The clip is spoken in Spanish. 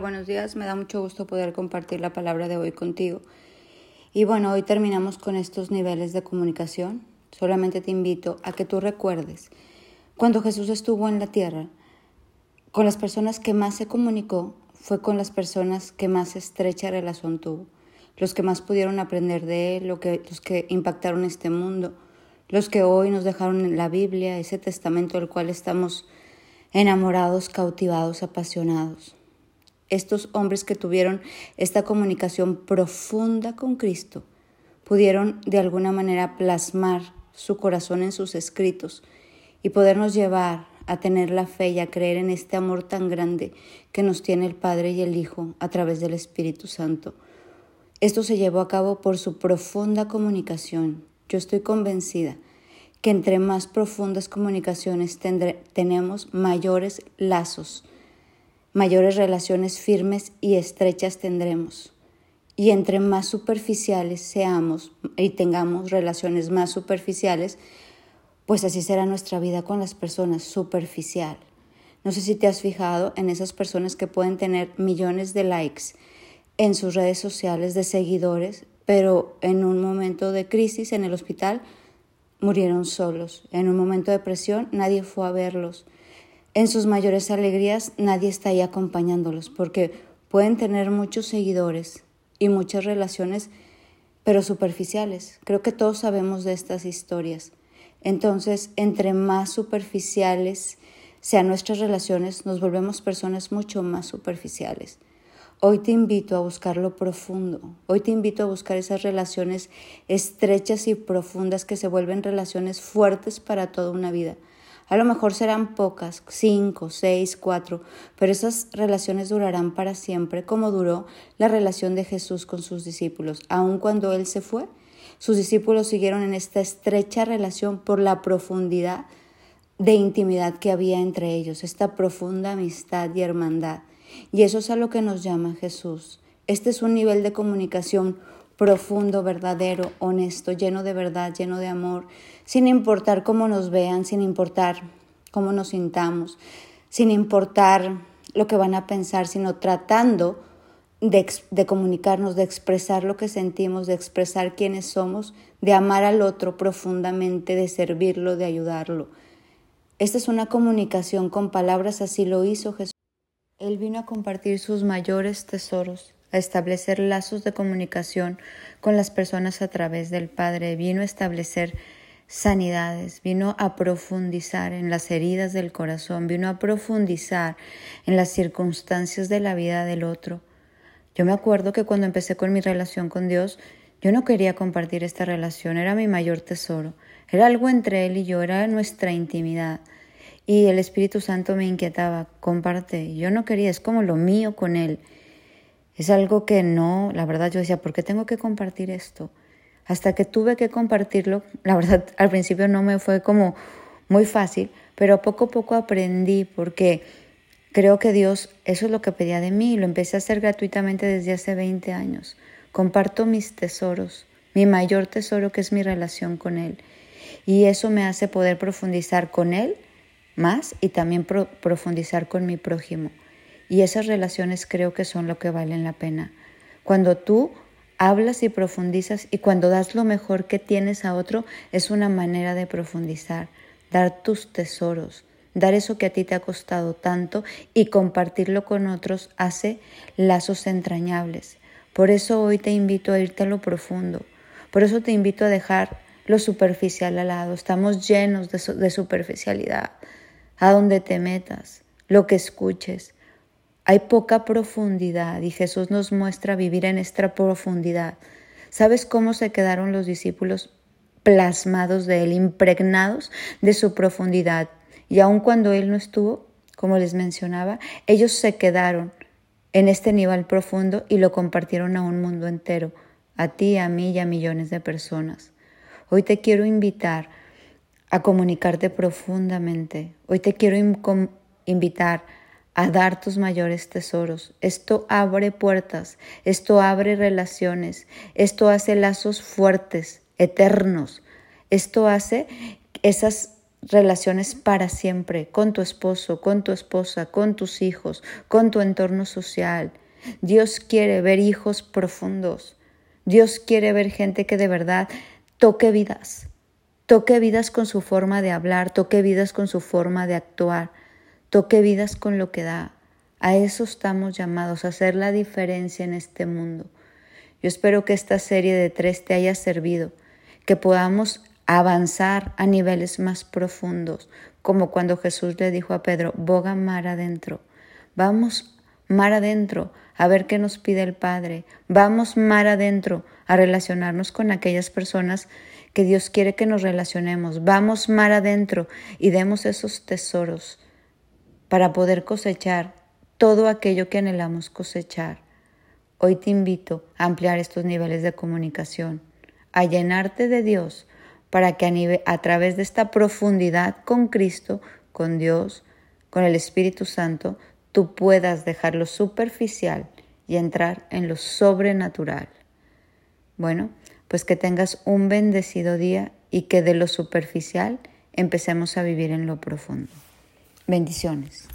Buenos días, me da mucho gusto poder compartir la palabra de hoy contigo. Y bueno, hoy terminamos con estos niveles de comunicación. Solamente te invito a que tú recuerdes cuando Jesús estuvo en la tierra, con las personas que más se comunicó fue con las personas que más estrecha relación tuvo, los que más pudieron aprender de él, los que impactaron este mundo, los que hoy nos dejaron la Biblia, ese testamento del cual estamos enamorados, cautivados, apasionados estos hombres que tuvieron esta comunicación profunda con Cristo pudieron de alguna manera plasmar su corazón en sus escritos y podernos llevar a tener la fe y a creer en este amor tan grande que nos tiene el Padre y el Hijo a través del Espíritu Santo. Esto se llevó a cabo por su profunda comunicación. Yo estoy convencida que entre más profundas comunicaciones tenemos mayores lazos mayores relaciones firmes y estrechas tendremos. Y entre más superficiales seamos y tengamos relaciones más superficiales, pues así será nuestra vida con las personas, superficial. No sé si te has fijado en esas personas que pueden tener millones de likes en sus redes sociales, de seguidores, pero en un momento de crisis en el hospital murieron solos. En un momento de presión nadie fue a verlos. En sus mayores alegrías nadie está ahí acompañándolos porque pueden tener muchos seguidores y muchas relaciones, pero superficiales. Creo que todos sabemos de estas historias. Entonces, entre más superficiales sean nuestras relaciones, nos volvemos personas mucho más superficiales. Hoy te invito a buscar lo profundo. Hoy te invito a buscar esas relaciones estrechas y profundas que se vuelven relaciones fuertes para toda una vida. A lo mejor serán pocas, cinco, seis, cuatro, pero esas relaciones durarán para siempre, como duró la relación de Jesús con sus discípulos. Aun cuando Él se fue, sus discípulos siguieron en esta estrecha relación por la profundidad de intimidad que había entre ellos, esta profunda amistad y hermandad. Y eso es a lo que nos llama Jesús. Este es un nivel de comunicación profundo, verdadero, honesto, lleno de verdad, lleno de amor, sin importar cómo nos vean, sin importar cómo nos sintamos, sin importar lo que van a pensar, sino tratando de, comunicarnos, de expresar lo que sentimos, de expresar quiénes somos, de amar al otro profundamente, de servirlo, de ayudarlo. Esta es una comunicación con palabras, así lo hizo Jesús. Él vino a compartir sus mayores tesoros, a establecer lazos de comunicación con las personas a través del Padre, vino a establecer sanidades, vino a profundizar en las heridas del corazón, vino a profundizar en las circunstancias de la vida del otro. Yo me acuerdo que cuando empecé con mi relación con Dios, yo no quería compartir esta relación, era mi mayor tesoro, era algo entre Él y yo, era nuestra intimidad. Y el Espíritu Santo me inquietaba, comparte, yo no quería, es como lo mío con Él. Es algo que no, la verdad yo decía, ¿por qué tengo que compartir esto? Hasta que tuve que compartirlo, la verdad al principio no me fue como muy fácil, pero poco a poco aprendí porque creo que Dios, eso es lo que pedía de mí y lo empecé a hacer gratuitamente desde hace 20 años. Comparto mis tesoros, mi mayor tesoro que es mi relación con Él. Y eso me hace poder profundizar con Él más y también profundizar con mi prójimo. Y esas relaciones creo que son lo que valen la pena. Cuando tú hablas y profundizas y cuando das lo mejor que tienes a otro, es una manera de profundizar, dar tus tesoros, dar eso que a ti te ha costado tanto y compartirlo con otros hace lazos entrañables. Por eso hoy te invito a irte a lo profundo. Por eso te invito a dejar lo superficial al lado. Estamos llenos de, superficialidad. A donde te metas, lo que escuches, hay poca profundidad y Jesús nos muestra vivir en esta profundidad. ¿Sabes cómo se quedaron los discípulos plasmados de Él, impregnados de su profundidad? Y aun cuando Él no estuvo, como les mencionaba, ellos se quedaron en este nivel profundo y lo compartieron a un mundo entero, a ti, a mí y a millones de personas. Hoy te quiero invitar a comunicarte profundamente. Hoy te quiero invitar a dar tus mayores tesoros. Esto abre puertas, esto abre relaciones, esto hace lazos fuertes, eternos. Esto hace esas relaciones para siempre con tu esposo, con tu esposa, con tus hijos, con tu entorno social. Dios quiere ver hijos profundos. Dios quiere ver gente que de verdad toque vidas, toque vidas con su forma de hablar, toque vidas con su forma de actuar, toque vidas con lo que da. A eso estamos llamados, a hacer la diferencia en este mundo. Yo espero que esta serie de tres te haya servido, que podamos avanzar a niveles más profundos, como cuando Jesús le dijo a Pedro, boga mar adentro. Vamos mar adentro a ver qué nos pide el Padre. Vamos mar adentro a relacionarnos con aquellas personas que Dios quiere que nos relacionemos. Vamos mar adentro y demos esos tesoros para poder cosechar todo aquello que anhelamos cosechar. Hoy te invito a ampliar estos niveles de comunicación, a llenarte de Dios para que a, a través de esta profundidad con Cristo, con Dios, con el Espíritu Santo, tú puedas dejar lo superficial y entrar en lo sobrenatural. Bueno, pues que tengas un bendecido día y que de lo superficial empecemos a vivir en lo profundo. Bendiciones.